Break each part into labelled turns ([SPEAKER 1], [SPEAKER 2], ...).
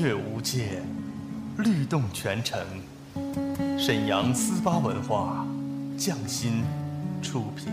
[SPEAKER 1] 乐无界，律动全城。沈阳思巴文化，匠心出品。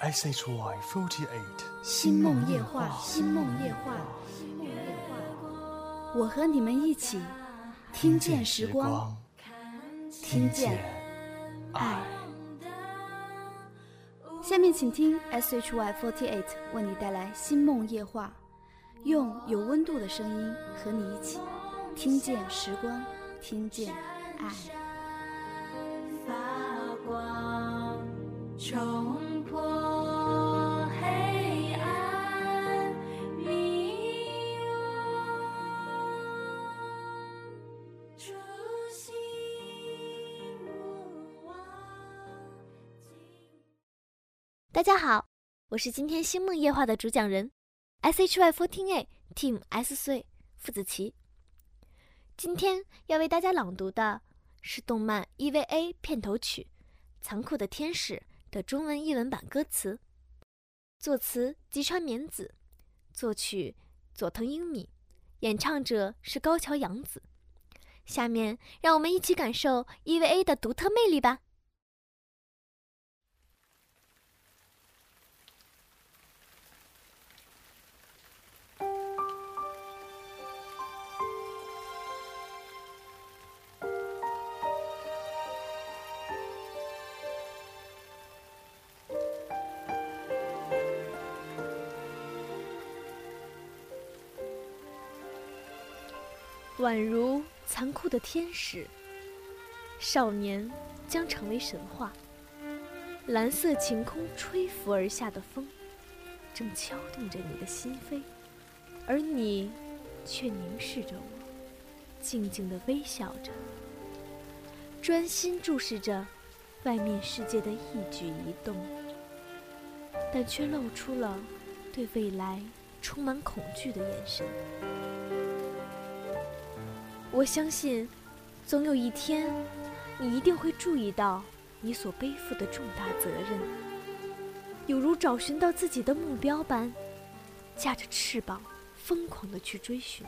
[SPEAKER 1] S H Y forty eight，
[SPEAKER 2] 星梦夜话，星梦夜话，星梦夜话。我和你们一起听见时光，听见爱。下面请听 S H Y forty eight 为你带来星梦夜话，用有温度的声音和你一起听见时光，听见爱。
[SPEAKER 3] 大家好，我是今天星梦夜话的主讲人，SHY Fourteen A Team S 岁付子琪。今天要为大家朗读的是动漫 EVA 片头曲《残酷的天使》的中文译文版歌词，作词吉川绵子，作曲佐藤英米，演唱者是高桥洋子。下面让我们一起感受 EVA 的独特魅力吧。宛如残酷的天使，少年将成为神话。蓝色晴空吹拂而下的风，正敲动着你的心扉，而你却凝视着我，静静地微笑着，专心注视着外面世界的一举一动，但却露出了对未来充满恐惧的眼神。我相信，总有一天，你一定会注意到你所背负的重大责任，有如找寻到自己的目标般，架着翅膀，疯狂地去追寻，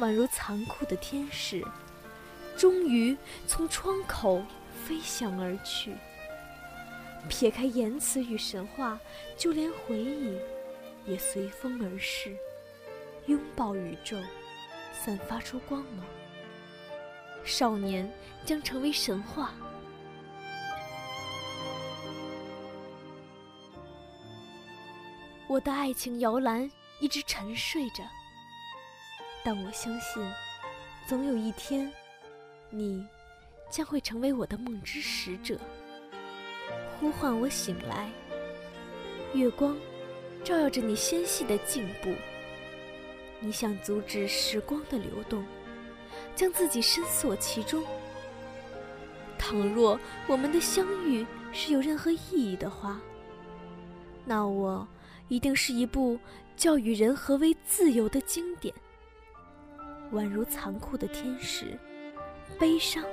[SPEAKER 3] 宛如残酷的天使，终于从窗口飞翔而去。撇开言辞与神话，就连回忆也随风而逝，拥抱宇宙。散发出光芒，少年将成为神话。我的爱情摇篮一直沉睡着，但我相信，总有一天，你将会成为我的梦之使者，呼唤我醒来。月光照耀着你纤细的颈部。你想阻止时光的流动，将自己深锁其中。倘若我们的相遇是有任何意义的话，那我一定是一部教育人何为自由的经典。宛如残酷的天使，悲伤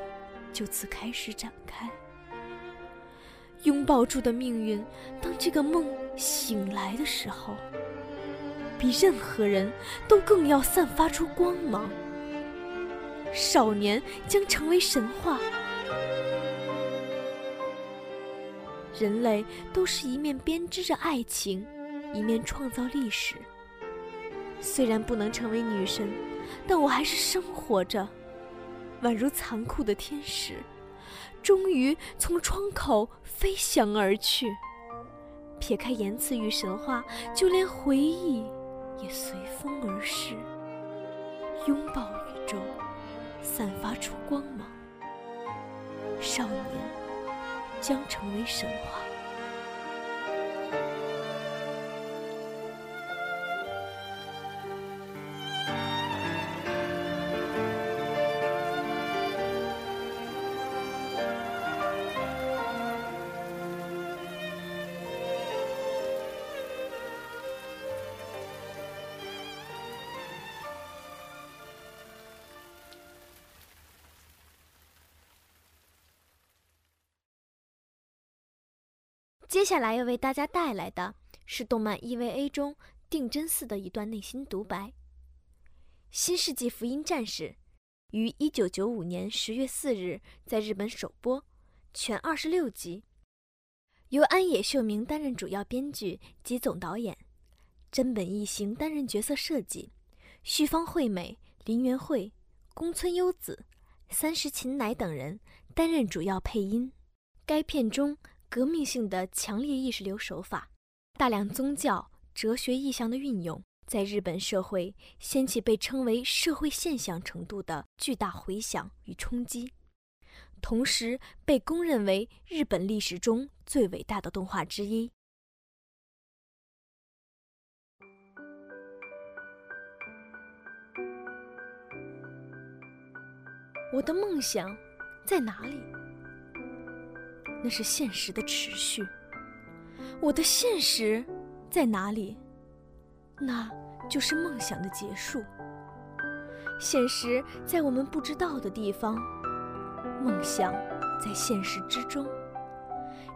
[SPEAKER 3] 就此开始展开。拥抱住的命运，当这个梦醒来的时候。比任何人都更要散发出光芒。少年将成为神话。人类都是一面编织着爱情，一面创造历史。虽然不能成为女神，但我还是生活着，宛如残酷的天使，终于从窗口飞翔而去。撇开言辞与神话，就连回忆也随风而逝。拥抱宇宙，散发出光芒。少年将成为神话。接下来要为大家带来的是动漫 EVA 中定真寺的一段内心独白。《新世纪福音战士》于1995年10月4日在日本首播，全26集，由安野秀明担任主要编剧及总导演，真本义行担任角色设计，绪方惠美、林元惠、宫村优子、三石琴乃等人担任主要配音。该片中。革命性的强烈意识流手法，大量宗教、哲学意象的运用，在日本社会掀起被称为社会现象程度的巨大回响与冲击，同时被公认为日本历史中最伟大的动画之一。我的梦想在哪里？那是现实的持续。我的现实在哪里？那就是梦想的结束。现实在我们不知道的地方，梦想在现实之中，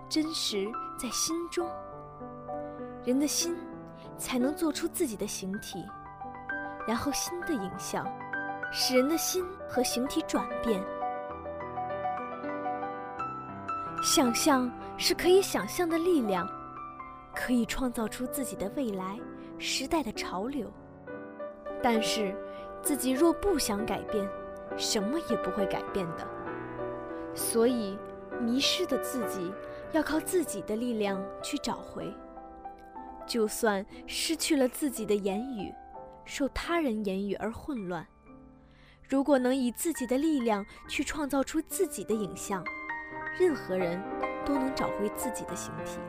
[SPEAKER 3] 真实在心中。人的心才能做出自己的形体，然后新的影像使人的心和形体转变。想象是可以想象的力量，可以创造出自己的未来、时代的潮流。但是，自己若不想改变，什么也不会改变的。所以，迷失的自己要靠自己的力量去找回。就算失去了自己的言语，受他人言语而混乱，如果能以自己的力量去创造出自己的影像。任何人都能找回自己的形体，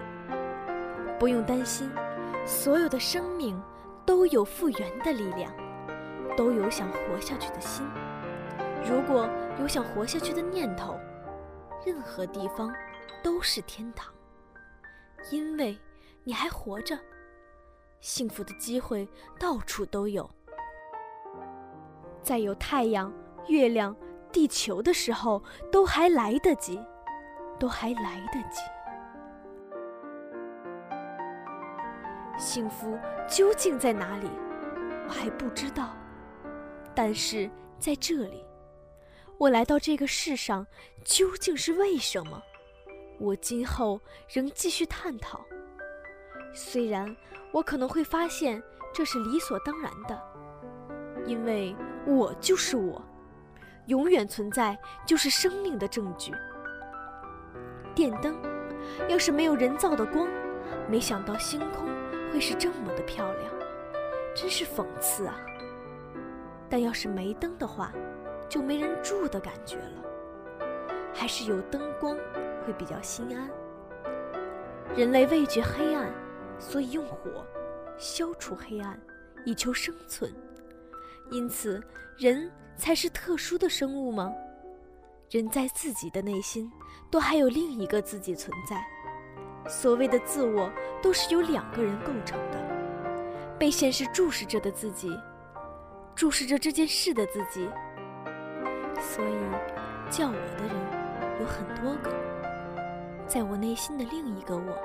[SPEAKER 3] 不用担心。所有的生命都有复原的力量，都有想活下去的心。如果有想活下去的念头，任何地方都是天堂，因为你还活着。幸福的机会到处都有，在有太阳、月亮、地球的时候，都还来得及。都还来得及。幸福究竟在哪里？我还不知道。但是在这里，我来到这个世上究竟是为什么？我今后仍继续探讨。虽然我可能会发现这是理所当然的，因为我就是我，永远存在就是生命的证据。电灯，要是没有人造的光，没想到星空会是这么的漂亮，真是讽刺啊！但要是没灯的话，就没人住的感觉了。还是有灯光会比较心安。人类畏惧黑暗，所以用火消除黑暗，以求生存。因此，人才是特殊的生物吗？人在自己的内心，都还有另一个自己存在。所谓的自我，都是由两个人构成的：被现实注视着的自己，注视着这件事的自己。所以，叫我的人有很多个。在我内心的另一个我，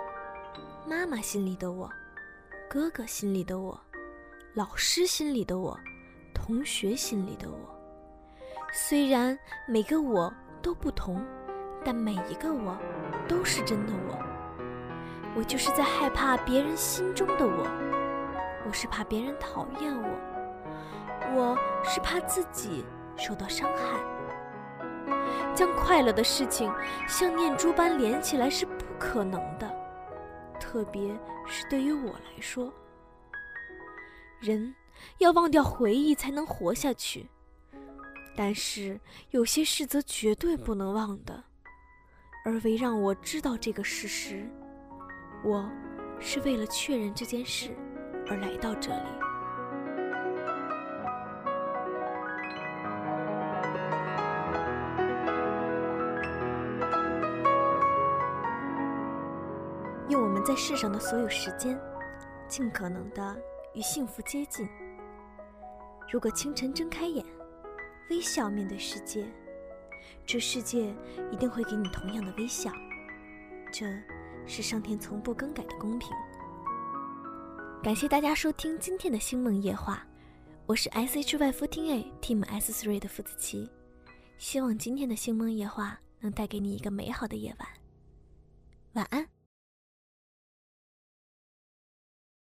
[SPEAKER 3] 妈妈心里的我，哥哥心里的我，老师心里的我，同学心里的我。虽然每个我都不同，但每一个我都是真的我。我就是在害怕别人心中的我，我是怕别人讨厌我，我是怕自己受到伤害。将快乐的事情像念珠般连起来是不可能的，特别是对于我来说。人要忘掉回忆才能活下去，但是有些事则绝对不能忘的。而为让我知道这个事实，我是为了确认这件事而来到这里。用我们在世上的所有时间，尽可能的与幸福接近。如果清晨睁开眼，微笑面对世界，这世界一定会给你同样的微笑。这是上天从不更改的公平。感谢大家收听今天的星梦夜话，我是 S H Y Fourteen A Team S Three 的付子琪，希望今天的星梦夜话能带给你一个美好的夜晚。晚安。